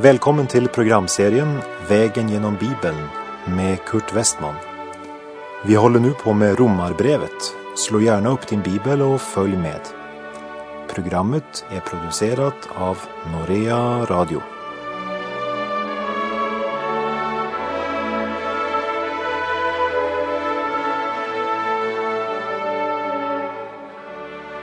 Välkommen till programserien Vägen genom Bibeln med Kurt Westman. Vi håller nu på med Romarbrevet. Slå gärna upp din bibel och följ med. Programmet är producerat av Norea Radio.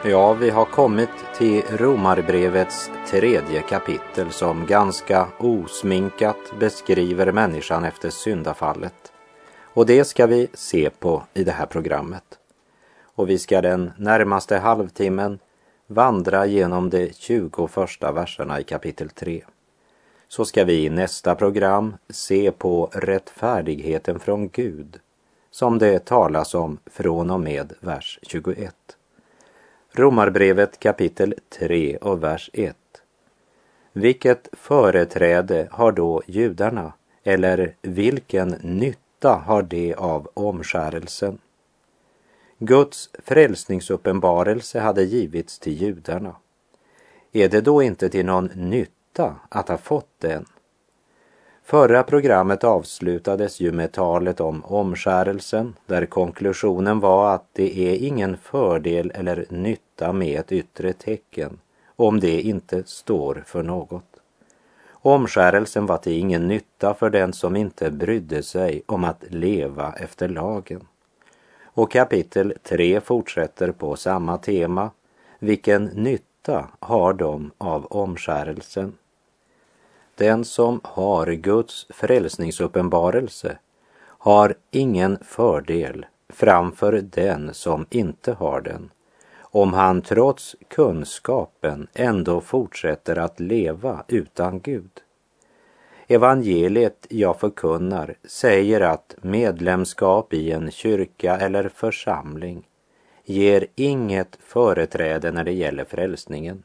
Ja, vi har kommit till Romarbrevets tredje kapitel som ganska osminkat beskriver människan efter syndafallet. Och det ska vi se på i det här programmet. Och vi ska den närmaste halvtimmen vandra genom de 20 första verserna i kapitel 3. Så ska vi i nästa program se på rättfärdigheten från Gud som det talas om från och med vers 21. Romarbrevet kapitel 3 och vers 1. Vilket företräde har då judarna eller vilken nytta har de av omskärelsen? Guds frälsningsuppenbarelse hade givits till judarna. Är det då inte till någon nytta att ha fått den? Förra programmet avslutades ju med talet om omskärelsen där konklusionen var att det är ingen fördel eller nytta med ett yttre tecken om det inte står för något. Omskärelsen var till ingen nytta för den som inte brydde sig om att leva efter lagen. Och kapitel 3 fortsätter på samma tema. Vilken nytta har de av omskärelsen? Den som har Guds frälsningsuppenbarelse har ingen fördel framför den som inte har den, om han trots kunskapen ändå fortsätter att leva utan Gud. Evangeliet jag förkunnar säger att medlemskap i en kyrka eller församling ger inget företräde när det gäller frälsningen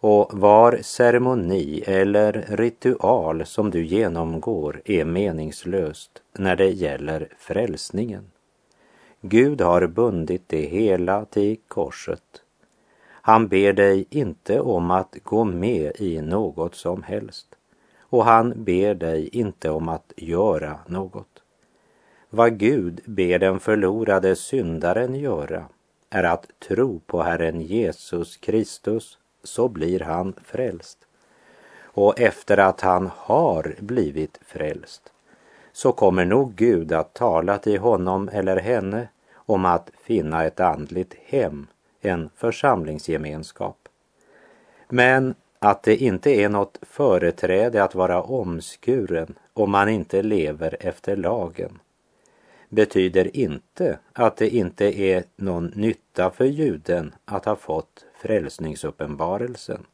och var ceremoni eller ritual som du genomgår är meningslöst när det gäller frälsningen. Gud har bundit det hela till korset. Han ber dig inte om att gå med i något som helst och han ber dig inte om att göra något. Vad Gud ber den förlorade syndaren göra är att tro på Herren Jesus Kristus så blir han frälst. Och efter att han har blivit frälst så kommer nog Gud att tala till honom eller henne om att finna ett andligt hem, en församlingsgemenskap. Men att det inte är något företräde att vara omskuren om man inte lever efter lagen betyder inte att det inte är någon nytta för juden att ha fått frälsningsuppenbarelsen.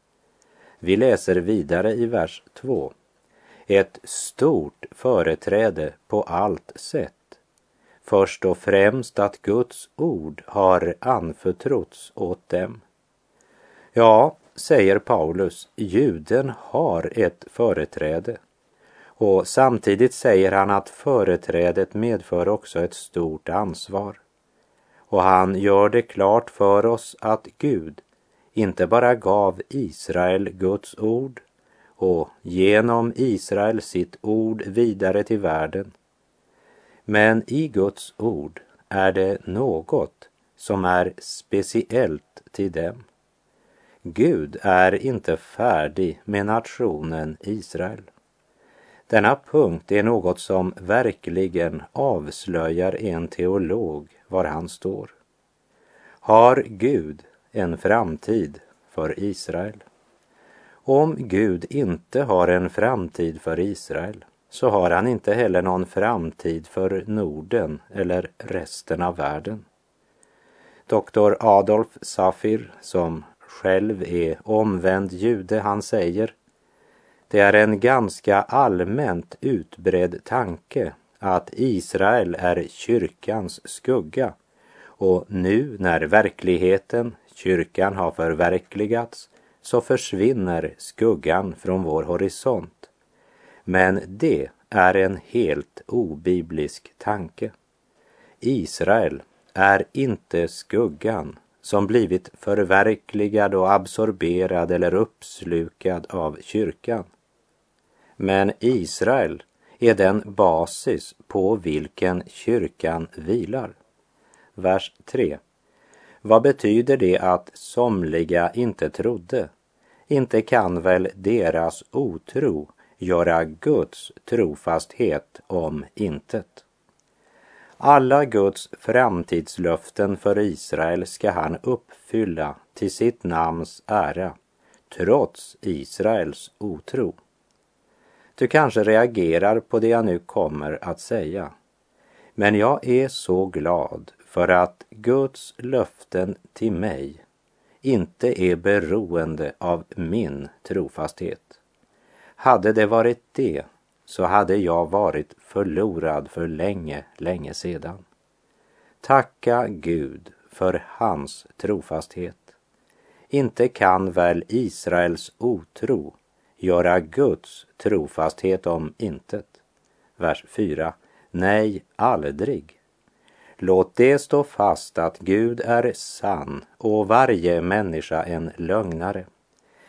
Vi läser vidare i vers 2. Ett stort företräde på allt sätt. Först och främst att Guds ord har anförtrotts åt dem. Ja, säger Paulus, juden har ett företräde. Och samtidigt säger han att företrädet medför också ett stort ansvar. Och han gör det klart för oss att Gud inte bara gav Israel Guds ord och genom Israel sitt ord vidare till världen. Men i Guds ord är det något som är speciellt till dem. Gud är inte färdig med nationen Israel. Denna punkt är något som verkligen avslöjar en teolog var han står. Har Gud en framtid för Israel? Om Gud inte har en framtid för Israel så har han inte heller någon framtid för Norden eller resten av världen. Doktor Adolf Safir, som själv är omvänd jude, han säger det är en ganska allmänt utbredd tanke att Israel är kyrkans skugga och nu när verkligheten, kyrkan, har förverkligats så försvinner skuggan från vår horisont. Men det är en helt obiblisk tanke. Israel är inte skuggan som blivit förverkligad och absorberad eller uppslukad av kyrkan. Men Israel är den basis på vilken kyrkan vilar. Vers 3. Vad betyder det att somliga inte trodde? Inte kan väl deras otro göra Guds trofasthet om intet? Alla Guds framtidslöften för Israel ska han uppfylla till sitt namns ära, trots Israels otro. Du kanske reagerar på det jag nu kommer att säga. Men jag är så glad för att Guds löften till mig inte är beroende av min trofasthet. Hade det varit det så hade jag varit förlorad för länge, länge sedan. Tacka Gud för hans trofasthet. Inte kan väl Israels otro göra Guds trofasthet om intet. Vers 4. Nej, aldrig. Låt det stå fast att Gud är sann och varje människa en lögnare.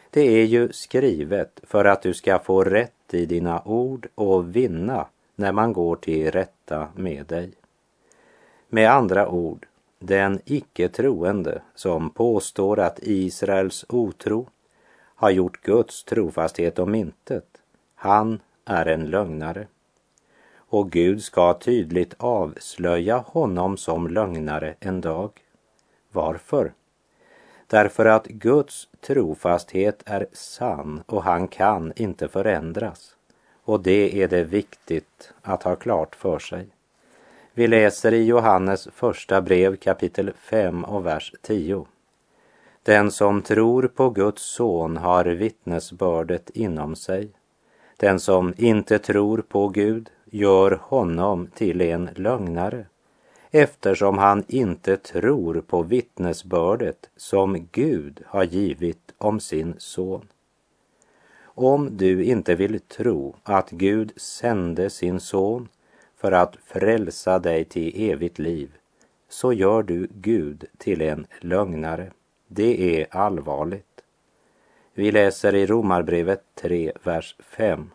Det är ju skrivet för att du ska få rätt i dina ord och vinna när man går till rätta med dig. Med andra ord, den icke troende som påstår att Israels otro har gjort Guds trofasthet om intet. Han är en lögnare. Och Gud ska tydligt avslöja honom som lögnare en dag. Varför? Därför att Guds trofasthet är sann och han kan inte förändras. Och det är det viktigt att ha klart för sig. Vi läser i Johannes första brev kapitel 5 och vers 10. Den som tror på Guds son har vittnesbördet inom sig. Den som inte tror på Gud gör honom till en lögnare eftersom han inte tror på vittnesbördet som Gud har givit om sin son. Om du inte vill tro att Gud sände sin son för att frälsa dig till evigt liv så gör du Gud till en lögnare. Det är allvarligt. Vi läser i Romarbrevet 3, vers 5.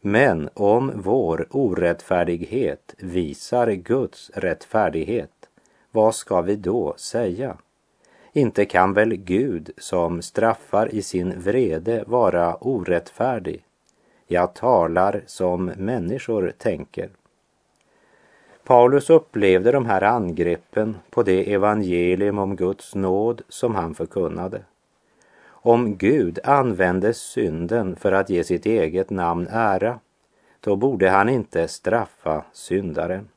Men om vår orättfärdighet visar Guds rättfärdighet, vad ska vi då säga? Inte kan väl Gud som straffar i sin vrede vara orättfärdig? Jag talar som människor tänker. Paulus upplevde de här angreppen på det evangelium om Guds nåd som han förkunnade. Om Gud använde synden för att ge sitt eget namn ära, då borde han inte straffa syndaren.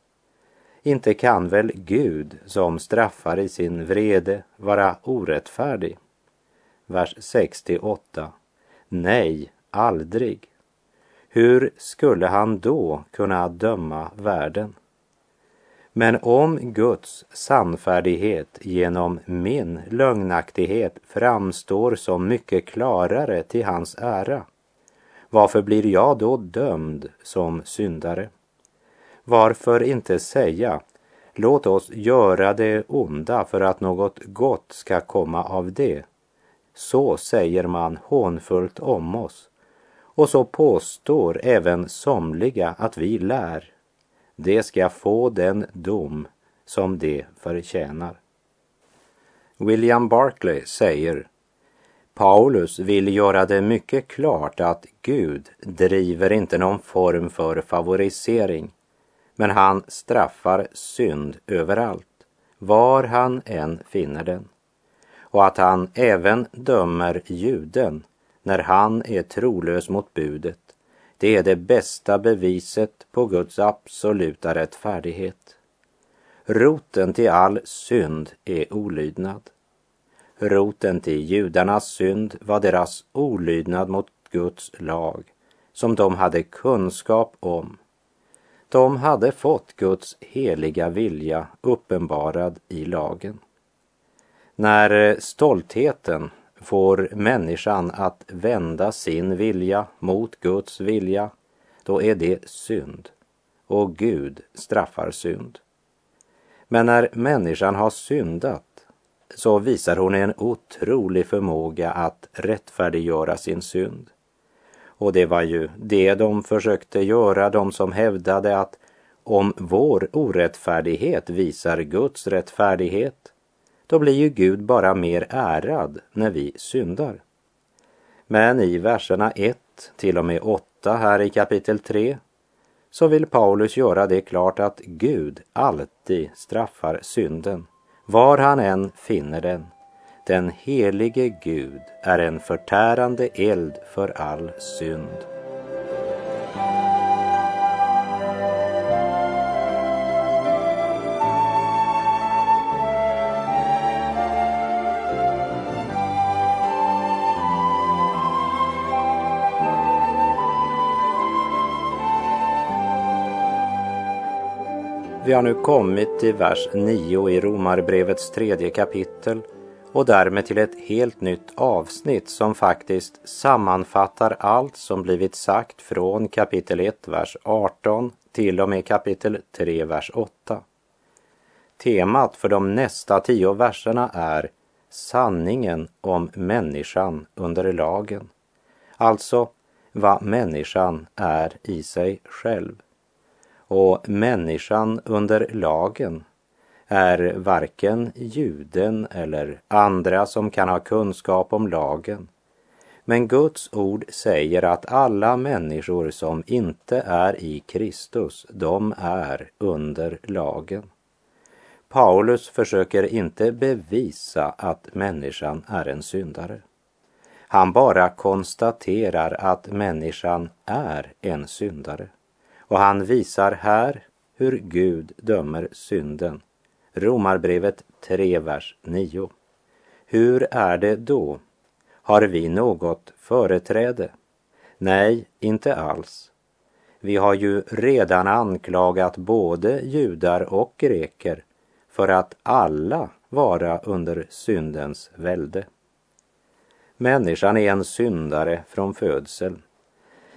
Inte kan väl Gud som straffar i sin vrede vara orättfärdig? Vers 68. Nej, aldrig. Hur skulle han då kunna döma världen? Men om Guds sannfärdighet genom min lögnaktighet framstår som mycket klarare till hans ära, varför blir jag då dömd som syndare? Varför inte säga, låt oss göra det onda för att något gott ska komma av det. Så säger man hånfullt om oss. Och så påstår även somliga att vi lär det ska få den dom som det förtjänar. William Barclay säger Paulus vill göra det mycket klart att Gud driver inte någon form för favorisering, men han straffar synd överallt, var han än finner den. Och att han även dömer juden när han är trolös mot budet det är det bästa beviset på Guds absoluta rättfärdighet. Roten till all synd är olydnad. Roten till judarnas synd var deras olydnad mot Guds lag, som de hade kunskap om. De hade fått Guds heliga vilja uppenbarad i lagen. När stoltheten får människan att vända sin vilja mot Guds vilja, då är det synd. Och Gud straffar synd. Men när människan har syndat så visar hon en otrolig förmåga att rättfärdiggöra sin synd. Och det var ju det de försökte göra, de som hävdade att om vår orättfärdighet visar Guds rättfärdighet, då blir ju Gud bara mer ärad när vi syndar. Men i verserna 1 till och med 8 här i kapitel 3 så vill Paulus göra det klart att Gud alltid straffar synden, var han än finner den. Den helige Gud är en förtärande eld för all synd. Vi har nu kommit till vers 9 i Romarbrevets tredje kapitel och därmed till ett helt nytt avsnitt som faktiskt sammanfattar allt som blivit sagt från kapitel 1, vers 18 till och med kapitel 3, vers 8. Temat för de nästa tio verserna är sanningen om människan under lagen. Alltså vad människan är i sig själv. Och människan under lagen är varken juden eller andra som kan ha kunskap om lagen. Men Guds ord säger att alla människor som inte är i Kristus, de är under lagen. Paulus försöker inte bevisa att människan är en syndare. Han bara konstaterar att människan är en syndare. Och han visar här hur Gud dömer synden. Romarbrevet 3, vers 9. Hur är det då? Har vi något företräde? Nej, inte alls. Vi har ju redan anklagat både judar och greker för att alla vara under syndens välde. Människan är en syndare från födseln.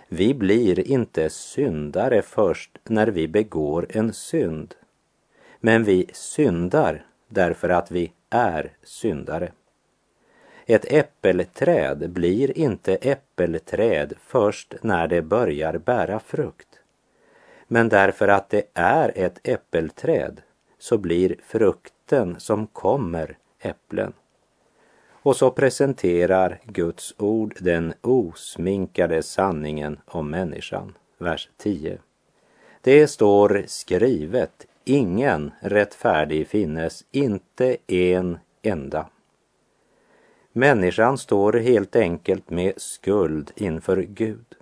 Vi blir inte syndare först när vi begår en synd. Men vi syndar därför att vi är syndare. Ett äppelträd blir inte äppelträd först när det börjar bära frukt. Men därför att det är ett äppelträd så blir frukten som kommer äpplen. Och så presenterar Guds ord den osminkade sanningen om människan. Vers 10. Det står skrivet, ingen rättfärdig finnes, inte en enda. Människan står helt enkelt med skuld inför Gud.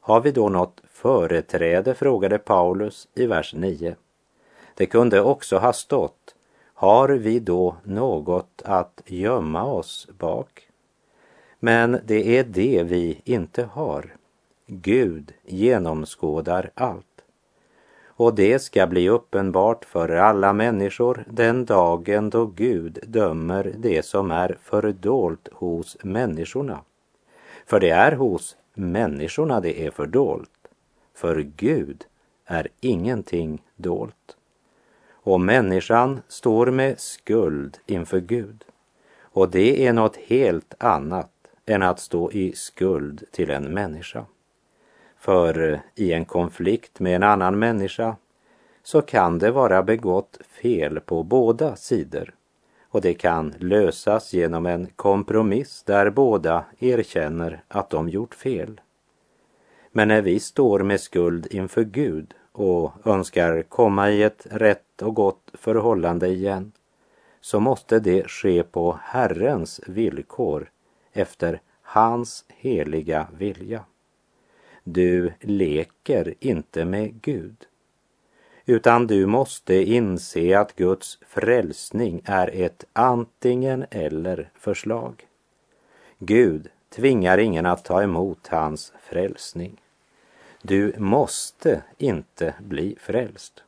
Har vi då något företräde, frågade Paulus i vers 9. Det kunde också ha stått har vi då något att gömma oss bak? Men det är det vi inte har. Gud genomskådar allt. Och det ska bli uppenbart för alla människor den dagen då Gud dömer det som är fördolt hos människorna. För det är hos människorna det är fördolt. För Gud är ingenting dolt. Och människan står med skuld inför Gud. Och det är något helt annat än att stå i skuld till en människa. För eh, i en konflikt med en annan människa så kan det vara begått fel på båda sidor och det kan lösas genom en kompromiss där båda erkänner att de gjort fel. Men när vi står med skuld inför Gud och önskar komma i ett rätt och gott förhållande igen så måste det ske på Herrens villkor efter hans heliga vilja. Du leker inte med Gud utan du måste inse att Guds frälsning är ett antingen eller förslag. Gud tvingar ingen att ta emot hans frälsning. Du måste inte bli frälst.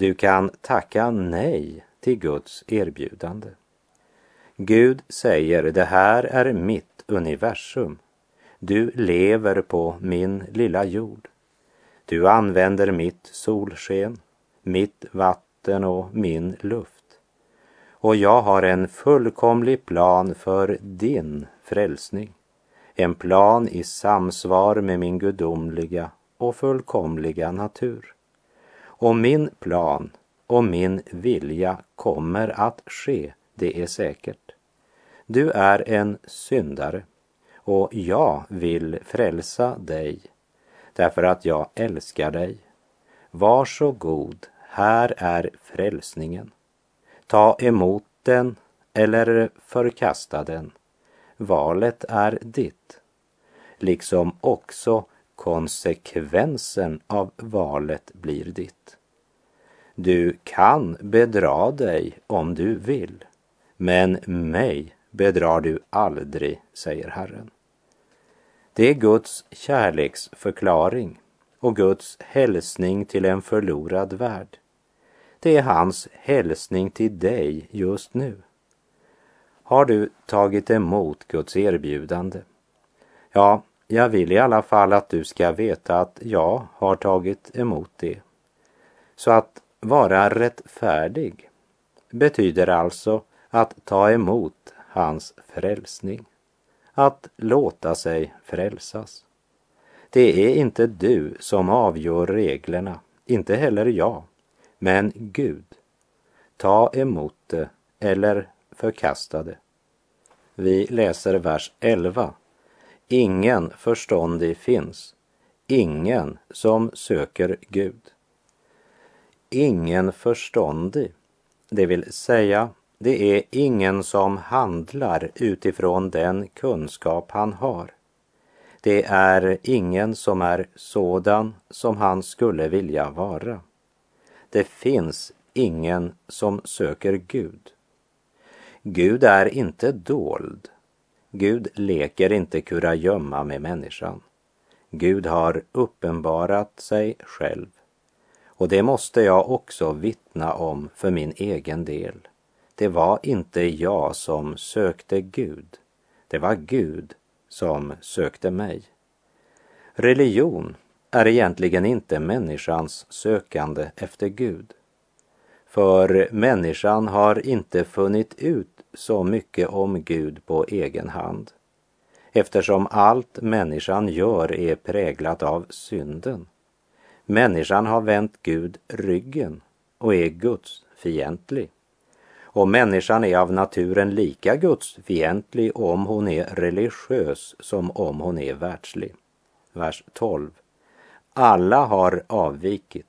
Du kan tacka nej till Guds erbjudande. Gud säger, det här är mitt universum. Du lever på min lilla jord. Du använder mitt solsken, mitt vatten och min luft. Och jag har en fullkomlig plan för din frälsning. en plan i samsvar med min gudomliga och fullkomliga natur. Och min plan och min vilja kommer att ske, det är säkert. Du är en syndare och jag vill frälsa dig därför att jag älskar dig. Var så god, här är frälsningen. Ta emot den eller förkasta den. Valet är ditt, liksom också konsekvensen av valet blir ditt. Du kan bedra dig om du vill, men mig bedrar du aldrig, säger Herren. Det är Guds kärleksförklaring och Guds hälsning till en förlorad värld. Det är hans hälsning till dig just nu. Har du tagit emot Guds erbjudande? Ja, jag vill i alla fall att du ska veta att jag har tagit emot det. Så att vara rättfärdig betyder alltså att ta emot hans frälsning. Att låta sig frälsas. Det är inte du som avgör reglerna, inte heller jag, men Gud. Ta emot det eller förkasta det. Vi läser vers 11. Ingen förståndig finns, ingen som söker Gud. Ingen förståndig, det vill säga det är ingen som handlar utifrån den kunskap han har. Det är ingen som är sådan som han skulle vilja vara. Det finns ingen som söker Gud. Gud är inte dold. Gud leker inte kurragömma med människan. Gud har uppenbarat sig själv. Och det måste jag också vittna om för min egen del. Det var inte jag som sökte Gud. Det var Gud som sökte mig. Religion är egentligen inte människans sökande efter Gud. För människan har inte funnit ut så mycket om Gud på egen hand eftersom allt människan gör är präglat av synden. Människan har vänt Gud ryggen och är Guds fientlig. Och människan är av naturen lika gudsfientlig om hon är religiös som om hon är världslig. Vers 12. Alla har avvikit.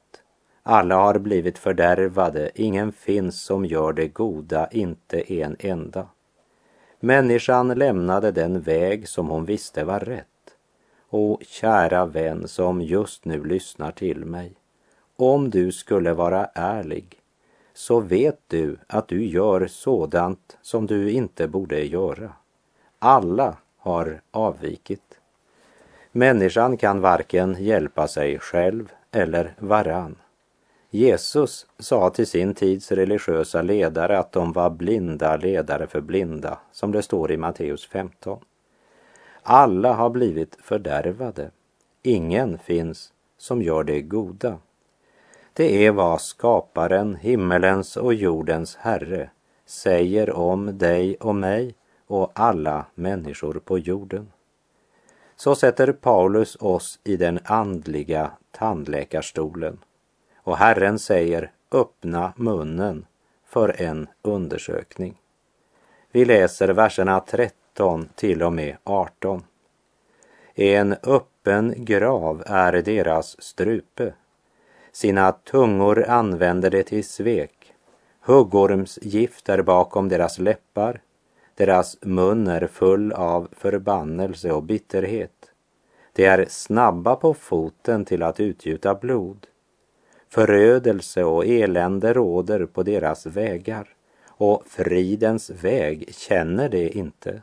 Alla har blivit fördärvade. Ingen finns som gör det goda, inte en enda. Människan lämnade den väg som hon visste var rätt. Och kära vän som just nu lyssnar till mig. Om du skulle vara ärlig så vet du att du gör sådant som du inte borde göra. Alla har avvikit. Människan kan varken hjälpa sig själv eller varann. Jesus sa till sin tids religiösa ledare att de var blinda ledare för blinda, som det står i Matteus 15. Alla har blivit fördärvade. Ingen finns som gör det goda. Det är vad skaparen, himmelens och jordens Herre, säger om dig och mig och alla människor på jorden. Så sätter Paulus oss i den andliga tandläkarstolen och Herren säger öppna munnen för en undersökning. Vi läser verserna 13 till och med 18. En öppen grav är deras strupe sina tungor använder de till svek. Huggormsgift är bakom deras läppar. Deras mun är full av förbannelse och bitterhet. De är snabba på foten till att utgjuta blod. Förödelse och elände råder på deras vägar och fridens väg känner de inte.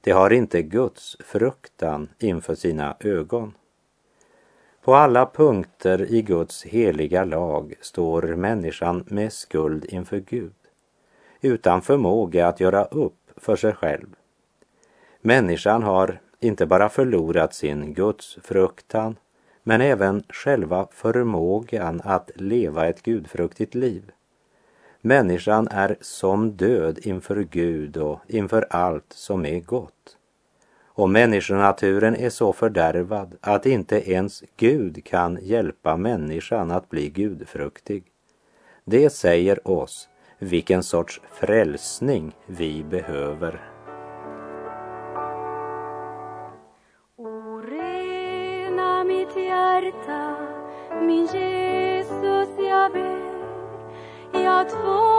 De har inte Guds fruktan inför sina ögon. På alla punkter i Guds heliga lag står människan med skuld inför Gud, utan förmåga att göra upp för sig själv. Människan har inte bara förlorat sin Guds fruktan, men även själva förmågan att leva ett gudfruktigt liv. Människan är som död inför Gud och inför allt som är gott. Och människonaturen är så fördärvad att inte ens Gud kan hjälpa människan att bli gudfruktig. Det säger oss vilken sorts frälsning vi behöver. Mitt hjärta, min Jesus jag ber, jag två